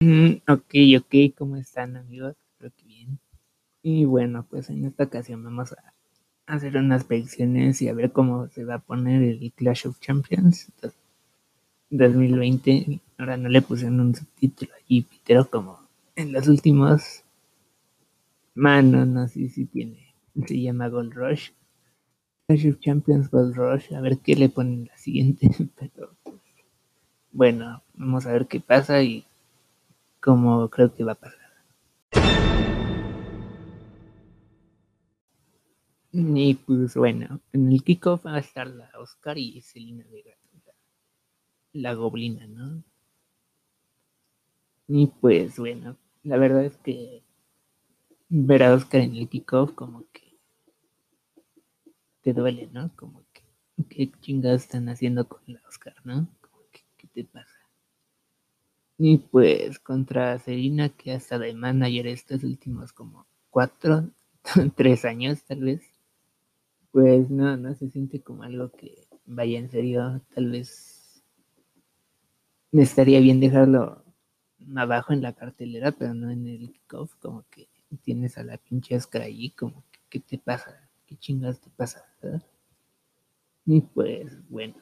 Mm, ok, ok, ¿cómo están amigos? Espero que bien. Y bueno, pues en esta ocasión vamos a hacer unas predicciones y a ver cómo se va a poner el Clash of Champions 2020. Ahora no le puse un subtítulo allí, pero como en los últimos. Mano, no sé si tiene. Se llama Gold Rush. Of Champions Gold Rush. A ver qué le ponen la siguiente. Pero bueno, vamos a ver qué pasa y cómo creo que va a pasar. Y pues bueno, en el kickoff va a estar la Oscar y Selena Vega, la, goblina, ¿no? Y pues bueno, la verdad es que ver a Oscar en el kickoff como que duele, ¿no? Como que qué chingados están haciendo con la Oscar, ¿no? Como que, ¿qué te pasa? Y pues contra Selena que ha estado de manager estos últimos como cuatro, tres años tal vez pues no, no se siente como algo que vaya en serio. Tal vez estaría bien dejarlo abajo en la cartelera, pero no en el kickoff, como que tienes a la pinche Oscar ahí, como que, ¿qué te pasa? ¿Qué chingas te pasa? Y pues, bueno,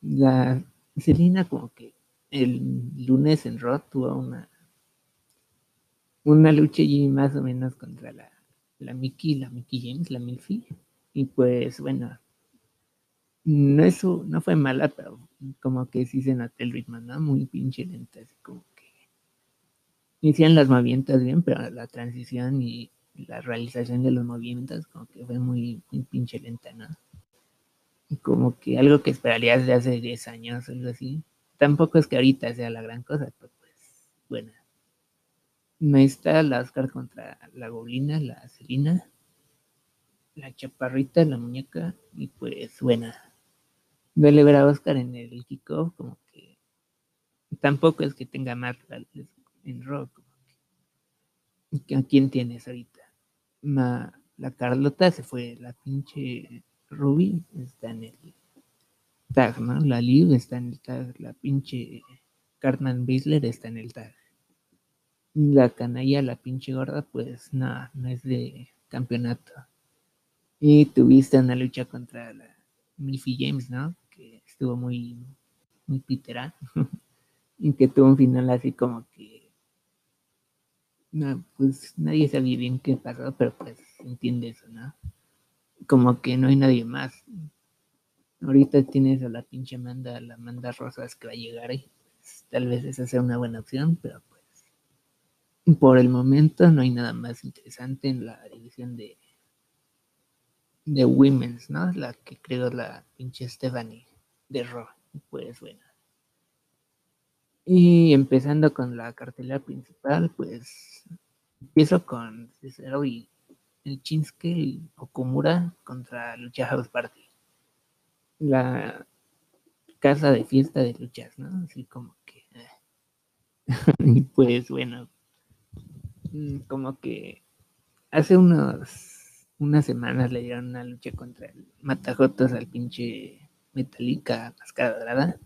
la Selina como que el lunes en Raw tuvo una una lucha allí más o menos contra la, la Mickey, la Mickey James, la Milfi. Y pues bueno, no, eso, no fue mala, pero como que sí se notó el ritmo, ¿no? Muy pinche lenta, así como que inician las movimientos bien, pero la transición y la realización de los movimientos como que fue muy, pinche lenta, ¿no? Y como que algo que esperarías de hace 10 años o algo así. Tampoco es que ahorita sea la gran cosa, pero pues bueno. Ahí está la Oscar contra la Goblina, la Celina la chaparrita, la muñeca, y pues buena. Duele ver a Oscar en el kickoff, como que tampoco es que tenga más en rock. ¿A quién tienes ahorita? La Carlota se fue, la pinche Ruby está en el tag, ¿no? La Liv está en el tag, la pinche Cartman Basler está en el tag. La canalla, la pinche gorda, pues nada, no es de campeonato. Y tuviste una lucha contra la Milfy James, ¿no? Que estuvo muy, muy pitera. y que tuvo un final así como que. No, pues nadie sabía bien qué pasó, pero pues entiende eso, ¿no? Como que no hay nadie más. Ahorita tienes a la pinche Amanda, la Amanda Rosas que va a llegar y pues, tal vez esa sea una buena opción, pero pues por el momento no hay nada más interesante en la división de de Women's, ¿no? La que creo la pinche Stephanie de Raw. Pues bueno. Y empezando con la cartelera principal, pues empiezo con Cesaro y el Chinske y Okumura contra Lucha House Party. La casa de fiesta de luchas, ¿no? Así como que. Eh. y pues bueno, mm, como que hace unos unas semanas le dieron una lucha contra el Matajotos al pinche Metallica Máscara Dorada.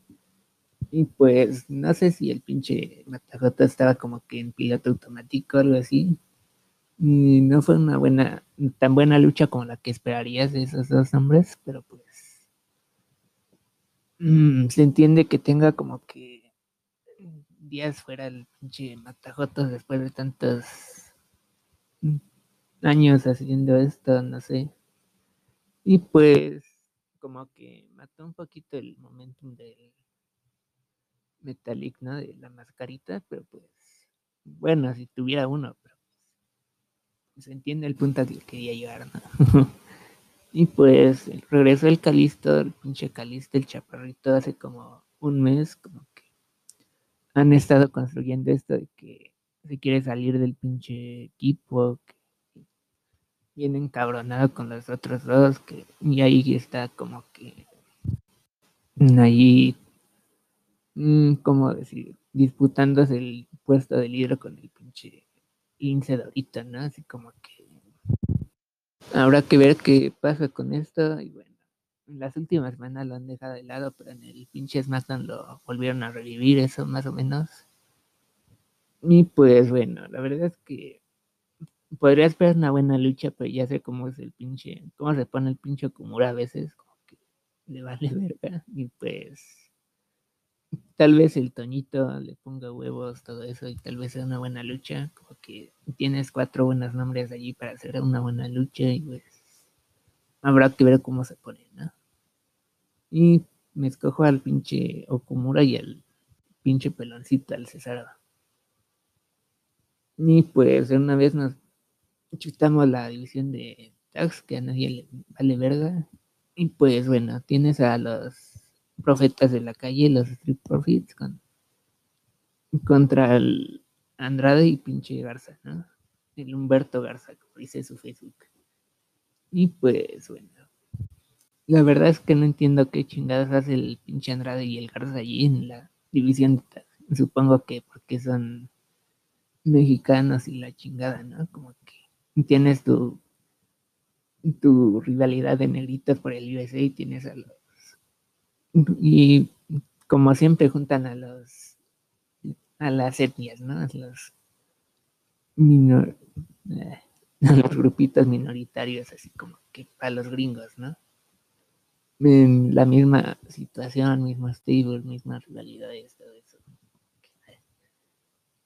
Y pues no sé si el pinche Matajotos estaba como que en piloto automático o algo así. Y no fue una buena, tan buena lucha como la que esperarías de esos dos hombres, pero pues mm, se entiende que tenga como que días fuera el pinche Matajotos después de tantos años haciendo esto, no sé. Y pues como que mató un poquito el momentum del Metallic, ¿no? De la mascarita, pero pues bueno, si tuviera uno, pero pues, se entiende el punto que quería llegar, ¿no? y pues el Calisto, el pinche Calisto, el chaparrito, hace como un mes, como que han estado construyendo esto de que se quiere salir del pinche equipo, que bien encabronado con los otros dos, que y ahí está como que ahí, mm, como decir, disputándose el puesto de líder con el pinche Lince de ¿no? Así como que habrá que ver qué pasa con esto y bueno, en las últimas semanas lo han dejado de lado, pero en el pinche SmackDown lo volvieron a revivir, eso más o menos. Y pues bueno, la verdad es que podría esperar una buena lucha, pero ya sé cómo es el pinche, cómo se pone el pinche Kumura a veces, como que le vale verga. Y pues tal vez el Toñito le ponga huevos, todo eso, y tal vez sea una buena lucha, como que tienes cuatro buenos nombres allí para hacer una buena lucha y pues habrá que ver cómo se pone, ¿no? Y me escojo al pinche Okumura y al pinche peloncito, al César. Y pues una vez nos chutamos la división de tags que a nadie le vale verga. Y pues bueno, tienes a los profetas de la calle, los Street Profits, con, contra el Andrade y pinche Garza, ¿no? El Humberto Garza, como dice su Facebook. Y pues bueno, la verdad es que no entiendo qué chingadas hace el pinche Andrade y el Garza allí en la división. Supongo que porque son mexicanos y la chingada, ¿no? Como que tienes tu tu rivalidad de negritos por el USA y tienes a los y como siempre juntan a los a las etnias, ¿no? A los minor, eh, a los grupitos minoritarios, así como que para los gringos, ¿no? En la misma situación, mismo stable, misma rivalidades, todo eso.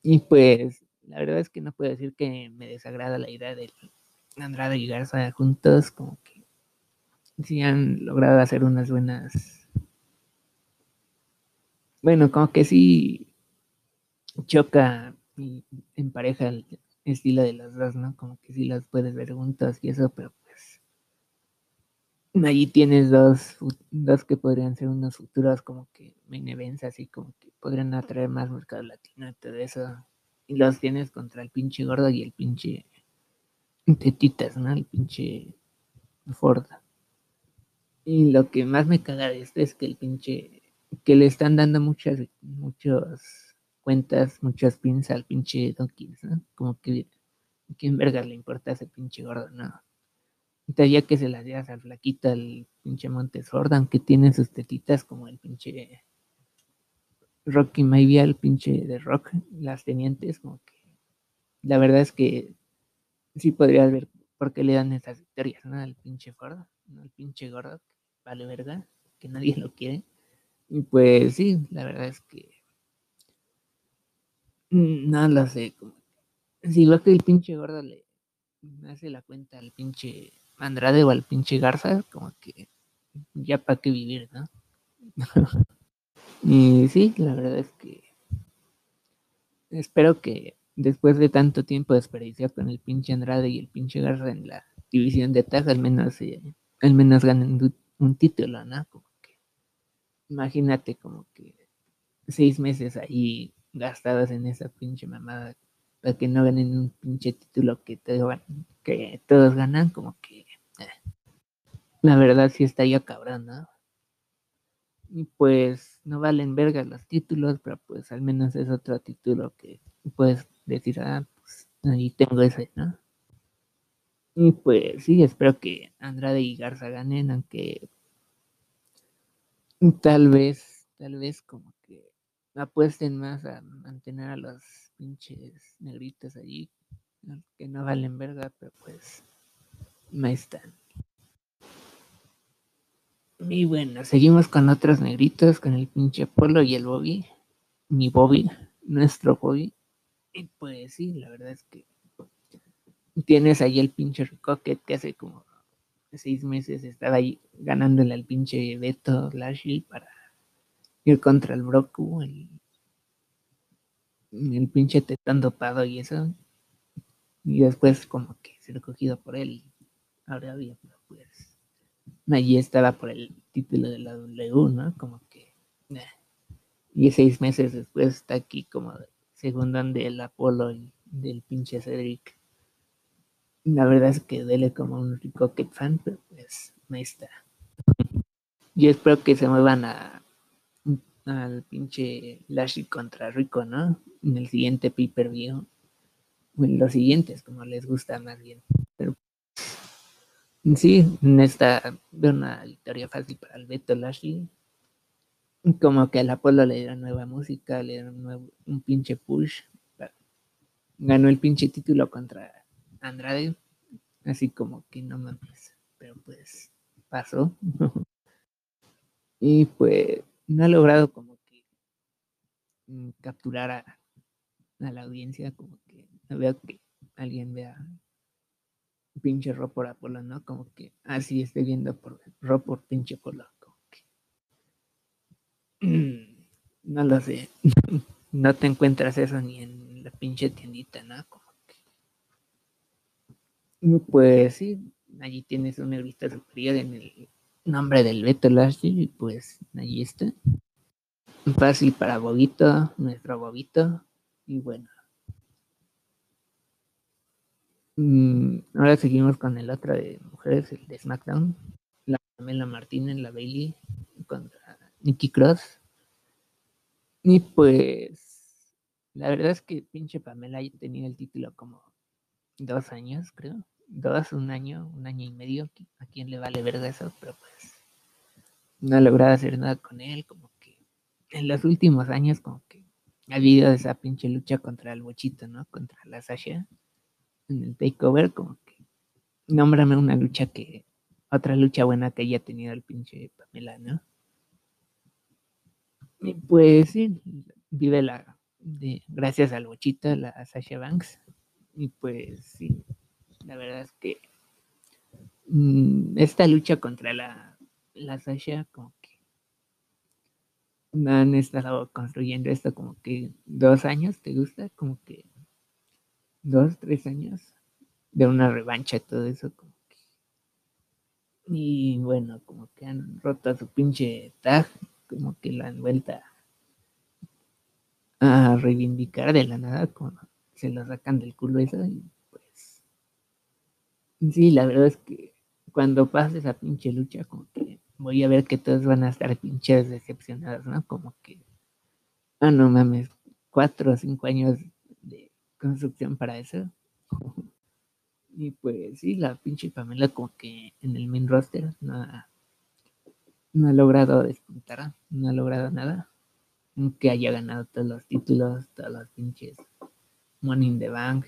Y pues, la verdad es que no puedo decir que me desagrada la idea de Andrade y Garza juntos, como que sí han logrado hacer unas buenas bueno, como que sí choca en pareja el estilo de las dos, ¿no? Como que sí las puedes ver juntas y eso, pero pues allí tienes dos, dos que podrían ser unos futuros como que main events, así como que podrían atraer más mercado latino y todo eso. Y los tienes contra el pinche gordo y el pinche tetitas, ¿no? El pinche Ford. Y lo que más me caga de esto es que el pinche que le están dando muchas, muchas cuentas, muchas pins al pinche Dawkins, ¿no? Como que, ¿quién verga le importa ese pinche gordo? No. Entonces ya que se las llevas al flaquito, al pinche Montes aunque tiene sus tetitas como el pinche Rocky Maybe, el pinche de Rock, las tenientes, como que la verdad es que sí podrías ver por qué le dan esas victorias, ¿no? Al pinche Ford, ¿no? Al pinche gordo, que vale verga, que nadie lo quiere. Y pues sí, la verdad es que no lo sé. Si veo que el pinche gordo le hace la cuenta al pinche Andrade o al pinche Garza, como que ya para qué vivir, ¿no? y sí, la verdad es que espero que después de tanto tiempo desperdiciado con el pinche Andrade y el pinche Garza en la división de tag, al menos, eh, al menos ganen un título, ¿no? Imagínate como que seis meses ahí gastados en esa pinche mamada para que no ganen un pinche título que, que todos ganan, como que eh, la verdad sí está ya cabrón, ¿no? Y pues no valen verga los títulos, pero pues al menos es otro título que puedes decir, ah, pues ahí tengo ese, ¿no? Y pues sí, espero que Andrade y Garza ganen, aunque Tal vez, tal vez como que apuesten más a mantener a los pinches negritos allí, que no valen verga, pero pues no están. Y bueno, seguimos con otros negritos, con el pinche Polo y el Bobby. Mi Bobby, nuestro Bobby. Y pues sí, la verdad es que tienes ahí el pinche Ricocket que hace como seis meses estaba ahí ganándole al pinche Beto Lashley para ir contra el Broku, el, el pinche tetón dopado y eso. Y después como que se recogido por él. Ahora había, pues allí estaba por el título de la W, ¿no? Como que... Y seis meses después está aquí como segundo del Apolo y del pinche Cedric la verdad es que dele como un Ricocket fan, pero pues ahí está. Yo espero que se muevan a al pinche Lashley contra Rico, ¿no? En el siguiente pay-per-view. O en los siguientes, como les gusta más bien. Pero Sí, en esta veo una victoria fácil para el Beto Lashley. Como que al Apolo le dieron nueva música, le dieron nuevo, un pinche push. Ganó el pinche título contra Andrade. Así como que no mames. Pero pues pasó. y pues no ha logrado como que mm, capturar a, a la audiencia. Como que no veo que alguien vea pinche Ro por Apolo, ¿no? Como que así estoy viendo por Ro por pinche Apolo. Como que, no lo sé. no te encuentras eso ni en la pinche tiendita, ¿no? Pues sí, allí tienes una vista superior en el nombre del Beto Lashley y pues allí está. Fácil para Bobito, nuestro Bobito. Y bueno, Mm, ahora seguimos con el otro de mujeres, el de SmackDown. La Pamela Martínez, la Bailey contra Nikki Cross. Y pues, la verdad es que pinche Pamela ya tenía el título como dos años, creo. Dos, un año, un año y medio. ¿A quién le vale verga eso? Pero pues, no ha logrado hacer nada con él. Como que en los últimos años, como que ha habido esa pinche lucha contra el bochito, ¿no? Contra la Sasha en el takeover, como que nómbrame una lucha que, otra lucha buena que haya tenido el pinche Pamela, ¿no? Y pues sí, vive la, de, gracias al bochito, la Sasha Banks. Y pues sí, la verdad es que mmm, esta lucha contra la, la Sasha, como que han estado construyendo esto como que dos años, ¿te gusta? Como que dos, tres años de una revancha todo eso. Como que... Y bueno, como que han roto su pinche tag, como que la han vuelto a reivindicar de la nada, como se lo sacan del culo eso y pues sí, la verdad es que cuando pase esa pinche lucha, como que voy a ver que todos van a estar pinches decepcionados, ¿no? Como que, ah, no mames, cuatro o cinco años construcción para eso. y pues sí, la pinche Pamela como que en el main roster no no ha logrado despuntar, no ha logrado nada. Aunque haya ganado todos los títulos, todos los pinches Money the Bank,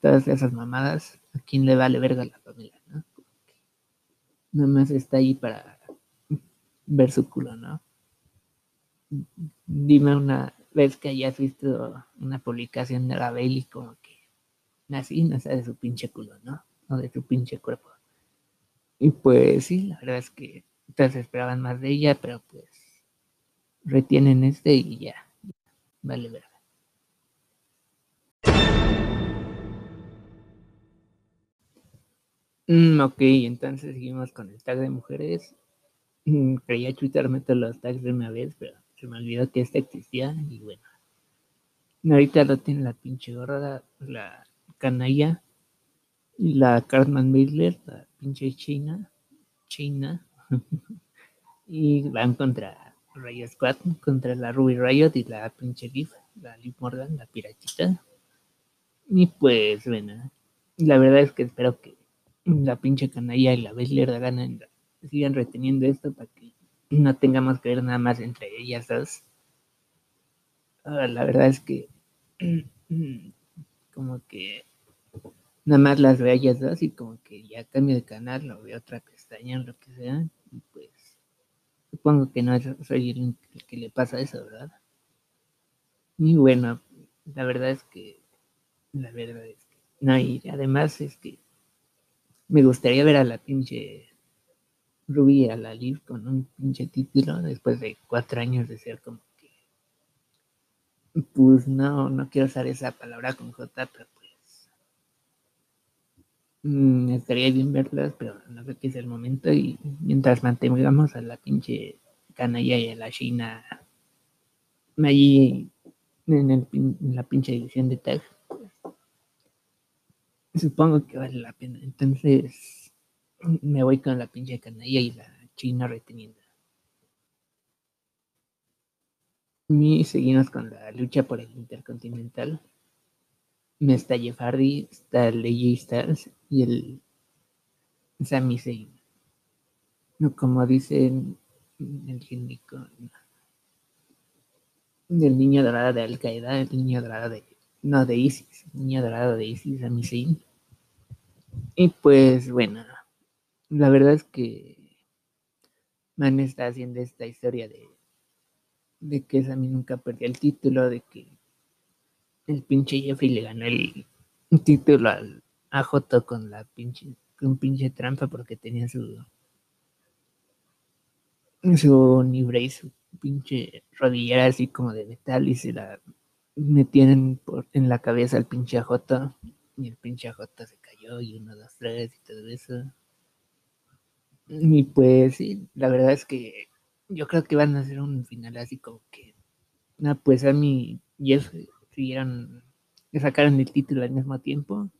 todas esas mamadas, ¿a quién le vale verga la Pamela, no? Nada más está ahí para ver su culo, ¿no? Dime una ves que hayas visto una publicación de la Bailey como que así, no sé, de su pinche culo, ¿no? O de su pinche cuerpo. Y pues sí, la verdad es que todos esperaban más de ella, pero pues retienen este y ya, vale verga. Mm, ok, entonces seguimos con el tag de mujeres. Mm, creía chutarme todos los tags de una vez, pero se me olvidó que este existía y bueno. Ahorita lo tiene la pinche gorra, la canalla y la Cartman Baszler, la pinche China, China. y van contra Riot Squad, contra la Ruby Riot y la pinche Liv, la Liv Morgan, la piratita. Y pues bueno, la verdad es que espero que la pinche canalla y la Baszler ganen, sigan reteniendo esto para que no tengamos que ver nada más entre ellas dos. Ah, la verdad es que como que nada más las veo ellas dos y como que ya cambio de canal, lo veo otra pestaña lo que sea. Y pues supongo que no soy el, que le pasa eso, ¿verdad? Y bueno, la verdad es que la verdad es que no, y además es que me gustaría ver a la pinche Ruby a la Liv con un pinche título después de cuatro años de ser como que. Pues no, no quiero usar esa palabra con J, pero pues. Mm, estaría bien verlas, pero no sé qué es el momento. Y mientras mantengamos a la pinche canalla y a la China allí en, el, en la pinche edición de tag, supongo que vale la pena. Entonces me voy con la pinche canalla y la China reteniendo. Y seguimos con la lucha por el Intercontinental. Me está Jeff Hardy, está Leji Stars y el Sami Zayn. Como dicen el gímico del niño dorado de Al Qaeda, el niño dorado de no de Isis, niño dorado de Isis, Sami Zayn. Y pues bueno, la verdad es que Man está haciendo esta historia de, de que Sami nunca perdió el título, de que el pinche Jeffrey le ganó el título al AJ con la pinche, con pinche trampa porque tenía su su libre y su pinche rodillera así como de metal y se la metieron por, en la cabeza al pinche AJ y el pinche AJ se cayó y uno, dos, tres y todo eso. Y pues sí, la verdad es que yo creo que van a hacer un final así como que, no, pues a mí Jeff siguieron, sacaron el título al mismo tiempo,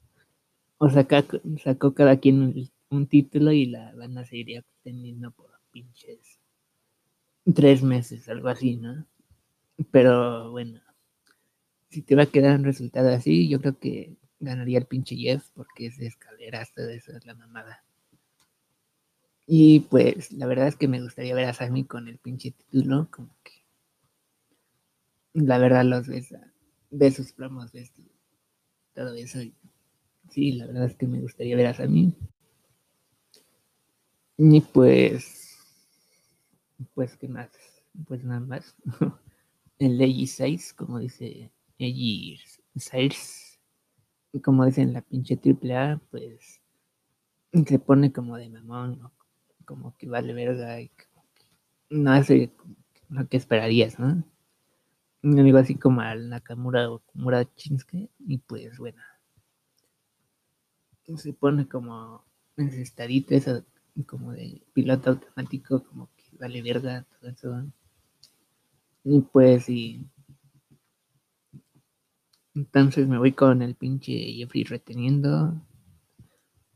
o saca, sacó cada quien un título y la van a seguir teniendo por pinches tres meses, algo así, ¿no? Pero bueno, si te va a quedar un resultado así, yo creo que ganaría el pinche Jeff porque es de escaleras, todo eso es la mamada. Y pues la verdad es que me gustaría ver a Sammy con el pinche título, como que la verdad los ves, ves sus promos, ves todo eso. sí, la verdad es que me gustaría ver a Sammy. Y pues, pues, ¿qué más? Pues nada más. el Leggy 6, como dice Leggy 6, como dicen la pinche triple A, pues se pone como de mamón, como que vale verga y no hace lo que esperarías, ¿no? Un amigo así como al Nakamura o Murachinske y pues bueno, se pone como en estadito como de piloto automático, como que vale verga, todo eso. Y pues sí. Entonces me voy con el pinche Jeffrey reteniendo.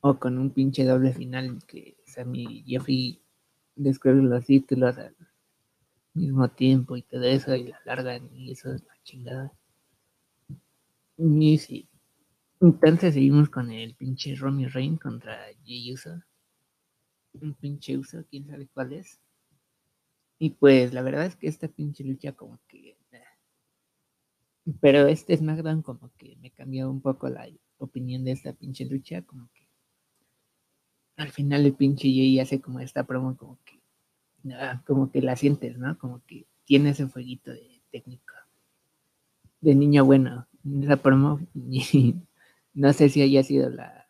O con un pinche doble final que Sammy y Jeffrey descubren los títulos al mismo tiempo y todo eso y la largan y eso es la chingada. Y sí. Entonces seguimos con el pinche Romy Rain contra Jey Uso. Un pinche Uso, quién sabe cuál es. Y pues la verdad es que esta pinche lucha como que... Pero este SmackDown como que me cambió un poco la opinión de esta pinche lucha, como que al final el pinche Jay hace como esta promo como que como que la sientes, ¿no? Como que tiene ese fueguito de técnica de niño bueno en esa promo y no sé si haya sido la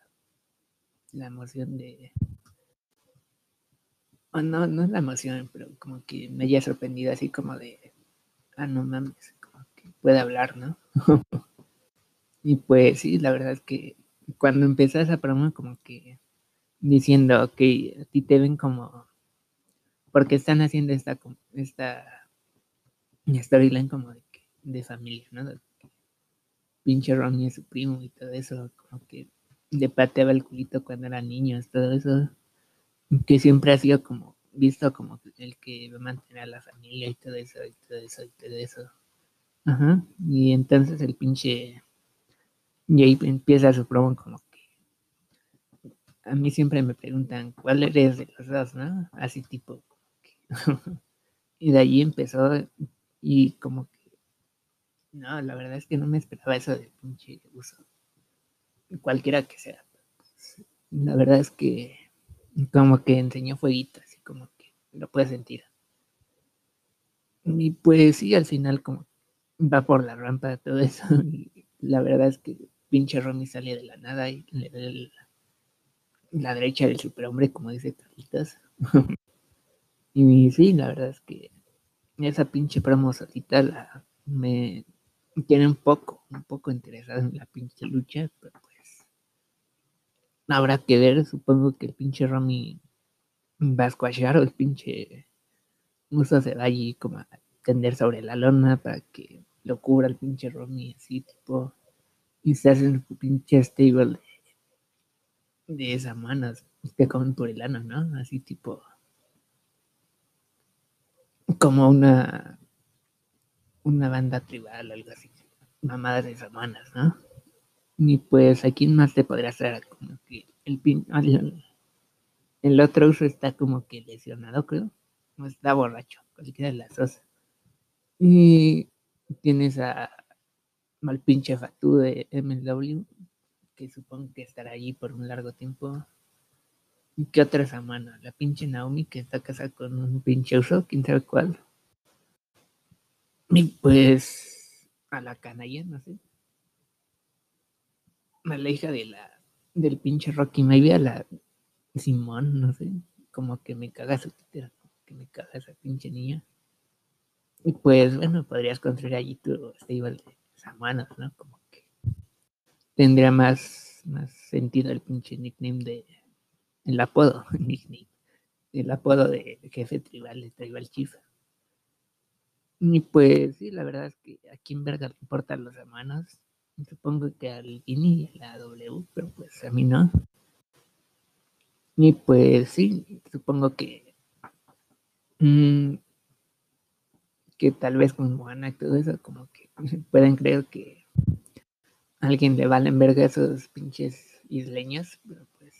la emoción de no, no es la emoción, pero como que me haya sorprendido así como de, ah, no mames, puede hablar, ¿no? y pues sí, la verdad es que cuando empezó esa promo como que diciendo que a ti te ven como, porque están haciendo esta, esta storyline como de, de familia, ¿no? pinche Ronnie es su primo y todo eso, como que le pateaba el culito cuando era niño, todo eso que siempre ha sido como visto como el que va a mantener a la familia y todo eso, y todo eso, y todo eso. Ajá. Y entonces el pinche Jay empieza su promo como que a mí siempre me preguntan cuál eres de los dos, ¿no? Así tipo. y de allí empezó y como que no, la verdad es que no me esperaba eso del pinche uso. Cualquiera que sea. La verdad es que como que enseñó fueguito, así como que lo puedes sentir. Y pues sí, al final como va por la rampa de todo eso. Y la verdad es que pinche Romy sale de la nada y le da la derecha del superhombre, como dice Carlitos. y sí, la verdad es que esa pinche promo solita la, me tiene un poco, un poco interesado en la pinche lucha, pero Habrá que ver, supongo que el pinche Romy va a squashear o el pinche Musa se va allí como a tender sobre la lona para que lo cubra el pinche Romy así tipo y se hacen su pinche stable de, de esas manos que comen por el ano, ¿no? Así tipo como una una banda tribal, algo así, mamadas de semanas, ¿no? Y pues, ¿a quién más te podría hacer como que el pin, El otro uso está como que lesionado, creo. No está borracho, cualquiera de las dos. Y tienes a mal pinche Fatu de MLW, que supongo que estará allí por un largo tiempo. ¿Y qué otra semana? La pinche Naomi que está casada con un pinche uso, quién sabe cuál. Y pues a la canalla, no sé. A la hija de la del pinche Rocky Maybe, a la Simón, no sé. Como que me caga su título, que me caga esa pinche niña. Y pues bueno, podrías construir allí tu stable de semanas, ¿no? Como que tendría más, más sentido el pinche nickname de el apodo, nickname, el apodo de jefe tribal, de tribal chief. Y pues sí, la verdad es que a quién verga le importan los hermanos. Supongo que al INI y a la W, pero pues a mí no. Y pues sí, supongo que mmm, que tal vez con Moana y todo eso, como que pueden creer que alguien le valen verga esos pinches isleños, pero pues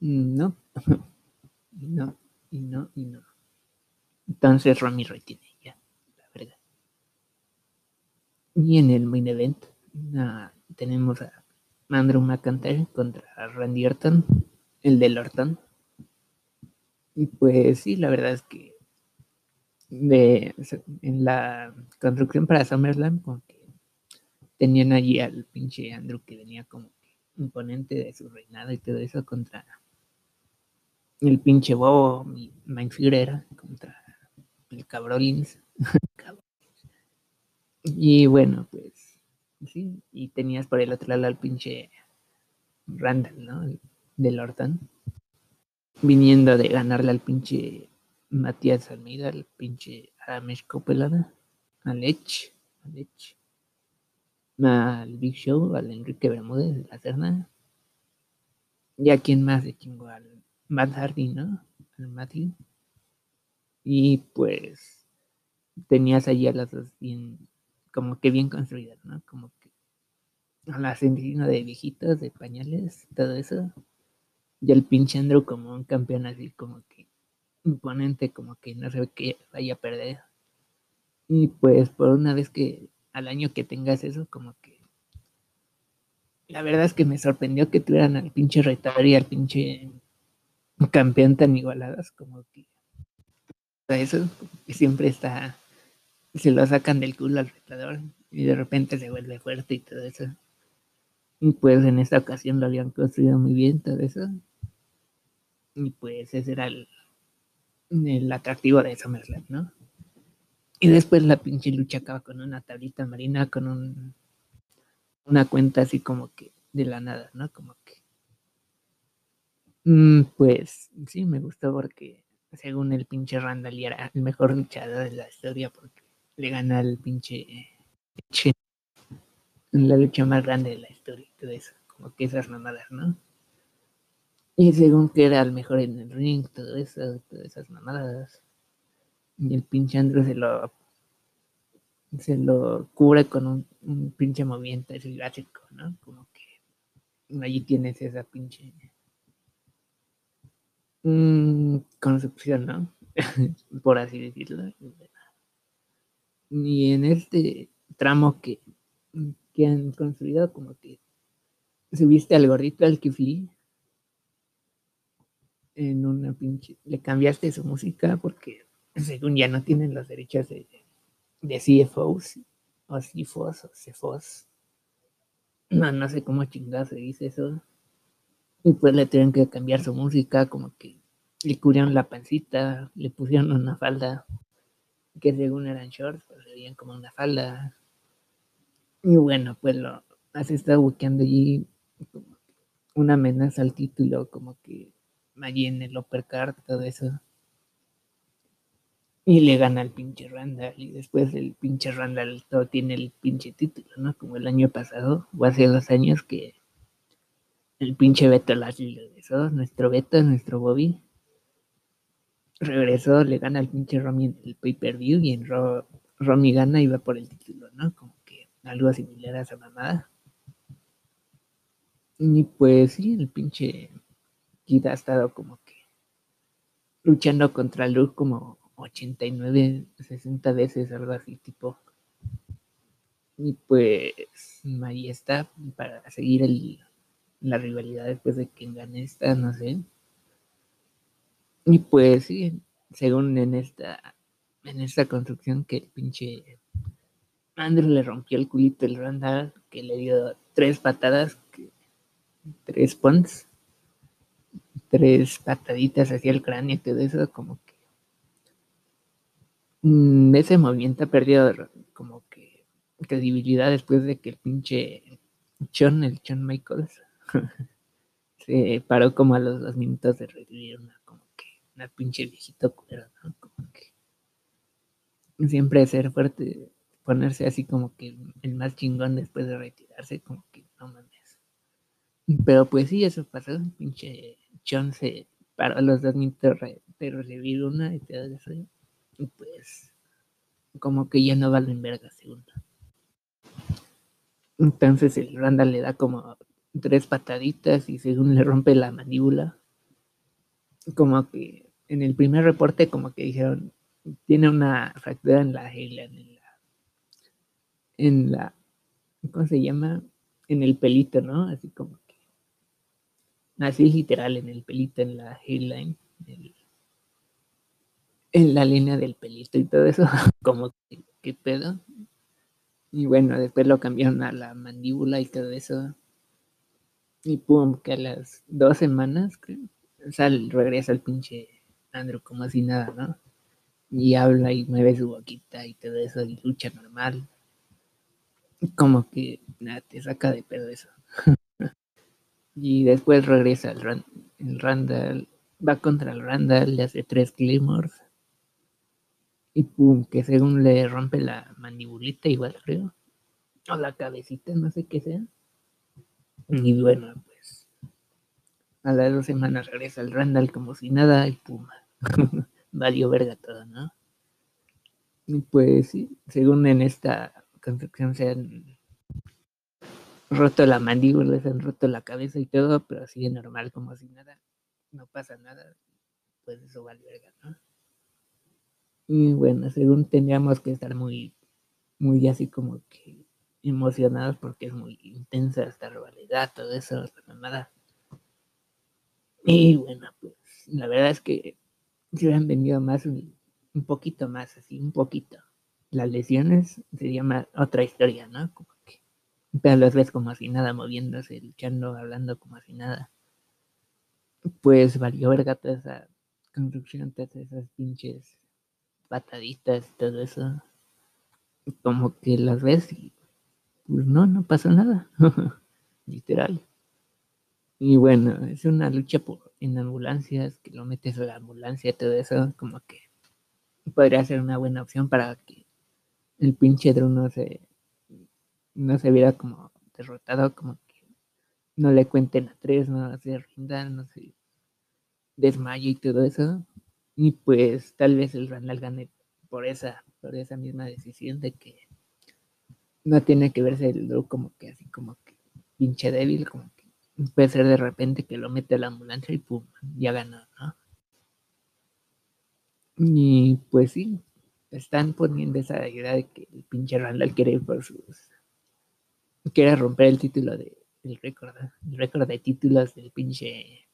no, y no, y no, y no. Entonces Romy tiene ya, la verdad. Y en el main event tenemos a Andrew McIntyre contra Randy Orton, el del Orton. Y pues sí, la verdad es que de, en la construcción para SummerSlam, como que tenían allí al pinche Andrew que venía como que imponente de su reinado y todo eso contra el pinche bobo, mi Mindfear era contra el cabrolins. y bueno, pues sí, y tenías por el otro lado al pinche Randall, ¿no? Del Orton. Viniendo de ganarle al pinche Matías Almeida, el pinche Aramesh Copelada, al Edge, al al Big Show, al Enrique Bermúdez de la Serna. Y a quién más de chingo, al Matt Hardy, ¿no? Al Matthew. Y pues tenías allí a las dos bien, como que bien construidas, ¿no? Como que a la asesino de viejitos, de pañales, todo eso. Y el pinche Andrew como un campeón así como que imponente, como que no sé qué vaya a perder. Y pues por una vez que al año que tengas eso, como que la verdad es que me sorprendió que tuvieran al pinche retador y al pinche campeón tan igualadas, como que eso que siempre está, se lo sacan del culo al retador y de repente se vuelve fuerte y todo eso. Y pues en esta ocasión lo habían construido muy bien todo eso. Y pues ese era el, el atractivo de SummerSlam, ¿no? Y después la pinche lucha acaba con una tablita marina, con un, una cuenta así como que de la nada, ¿no? Como que... Mm, pues sí, me gustó porque según el pinche Randall era el mejor luchador de la historia porque le gana al pinche la lucha más grande de la historia y todo eso, como que esas mamadas, ¿no? Y según que era el mejor en el ring, todo eso, todas esas mamadas. Y el pinche Andrew se lo se lo cubre con un, pinche movimiento básico, ¿no? Como que allí tienes esa pinche mm, concepción, ¿no? Por así decirlo. Y en este tramo que, que han construido, como que subiste al gorrito al Kifli en una pinche. Le cambiaste su música porque, según ya no tienen los derechos de, de CFOs o CFOs o CFOs. No, no sé cómo chingada se dice eso. Y pues le tuvieron que cambiar su música, como que le cubrieron la pancita, le pusieron una falda que según eran shorts, pues le veían como una falda. Y bueno, pues lo has estado buscando allí una amenaza al título, como que allí en el uppercard, todo eso. Y le gana al pinche Randall. Y después el pinche Randall todo tiene el pinche título, ¿no? Como el año pasado, o hace dos años que el pinche Beto Lashley regresó, nuestro Beto, nuestro Bobby. Regresó, le gana al pinche Romy en el pay-per-view y en Romy gana y va por el título, ¿no? Como que algo similar a esa mamada. Y pues sí, el pinche Ha estado como que luchando contra Luke como 89, 60 veces, algo así, tipo. Y pues ahí está para seguir el, la rivalidad después de que gane esta, no sé. Y pues sí, según en esta, en esta construcción que el pinche Andrew le rompió el culito el Randall, que le dio tres patadas, tres punts, tres pataditas hacia el cráneo y todo eso, como que mm, ese movimiento ha perdido como que credibilidad después de que el pinche John, el John Michaels, se paró como a los dos minutos de revivir una, como que una pinche viejito cuero, ¿no? Como que siempre ser fuerte, ponerse así como que el más chingón después de retirarse, como que no mames. Pero pues sí, eso pasó, pinche John se paró a los dos de recibir una y todo eso. Y pues como que ya no vale en verga segunda. Entonces el Randall le da como tres pataditas y según le rompe la mandíbula. Como que en el primer reporte como que dijeron, tiene una fractura en la en la, en la, ¿cómo se llama? En el pelito, ¿no? Así como así literal, en el pelito, en la hairline, en la línea del pelito y todo eso, como que, ¿qué pedo? Y bueno, después lo cambiaron a la mandíbula y todo eso. Y pum, que a las dos semanas, creo, sal, regresa el pinche Andrew como así nada, ¿no? Y habla y mueve su boquita y todo eso, y lucha normal. Como que nada, te saca de pedo eso. y después regresa el, Randall, va contra el Randall, le hace tres Claymores. Y pum, que según le rompe la mandibulita, igual creo. O la cabecita, no sé qué sea. Y bueno, pues a las dos semanas regresa el Randall como si nada y pum, valió verga todo, ¿no? Y pues sí, según en esta construcción se han roto la mandíbula, se han roto la cabeza y todo, pero sigue normal como si nada, no pasa nada, pues eso vale verga, ¿no? Y bueno, según teníamos que estar muy, muy así como que emocionados porque es muy intensa esta rivalidad, todo eso, nada. Y bueno, pues la verdad es que si hubieran venido más, un, poquito más, así, un poquito. Las lesiones sería más otra historia, ¿no? Como pero las ves como así nada, moviéndose, luchando, hablando como así nada. Pues valió verga toda esa construcción, todas esas pinches pataditas y todo eso. Como que las ves y pues no, no pasa nada. Literal. Y bueno, es una lucha por, en ambulancias, que lo metes a la ambulancia, y todo eso, como que podría ser una buena opción para que el pinche Drew no se, no se viera como derrotado, como que no le cuenten a tres, no se rindan, no se desmaye y todo eso. Y pues tal vez el Randall gane por esa, por esa misma decisión de que no tiene que verse el Drew como que así como que pinche débil, como que puede ser de repente que lo mete a la ambulancia y pum, ya ganó, ¿no? Y pues sí, están poniendo esa idea de que el pinche Randall quiere ir por sus. Quiere romper el título de el récord, el récord de títulos del pinche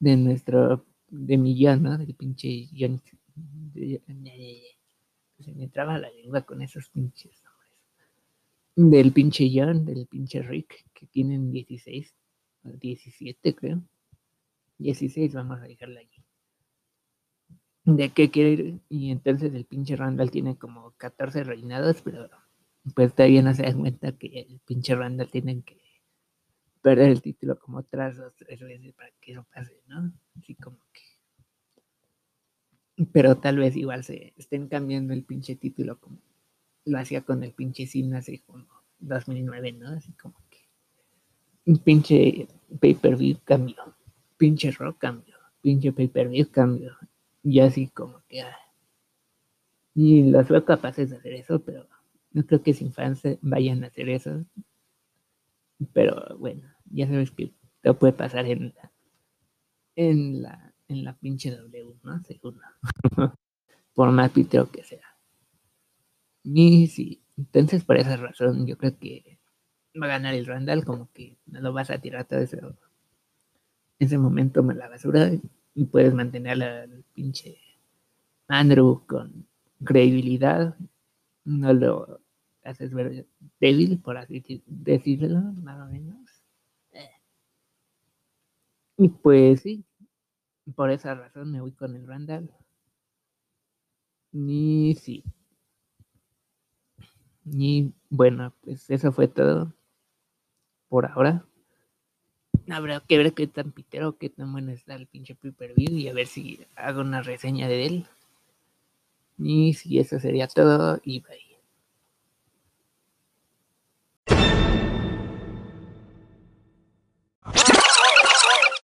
de nuestro de millón, ¿no? Del pinche John. se me traba la lengua con esos pinches del pinche John, del pinche Rick, que tienen 16, 17 creo. 16 vamos a dejarla allí. ¿De qué quiere ir? Y entonces el pinche Randall tiene como 14 reinados, pero pues todavía no se dan cuenta que el pinche Randall tiene que perder el título como otras dos tres veces para que eso pase, ¿no? Así como que. Pero tal vez igual se estén cambiando el pinche título como lo hacía con el pinche Sin hace como 2009, ¿no? Así como que un pinche pay-per-view cambio, pinche rock cambio, pinche pay-per-view cambio, y así como que... Ah. Y los veo capaces de hacer eso, pero no creo que sin fans vayan a hacer eso. Pero bueno, ya sabes que todo puede pasar en en la, en la pinche W, ¿no? Seguro. por más pitero que sea. Y sí, entonces por esa razón yo creo que va a ganar el Randall, como que no lo vas a tirar todo ese, ese momento en la basura y puedes mantener al pinche Andrew con credibilidad, no lo haces ver débil, por así decirlo, más o menos. Y pues sí, por esa razón me voy con el Randall. Ni sí. Y bueno, pues eso fue todo por ahora. Habrá que ver qué tan pitero, qué tan bueno está el pinche pay view y a ver si hago una reseña de él. Y si eso sería todo y bye.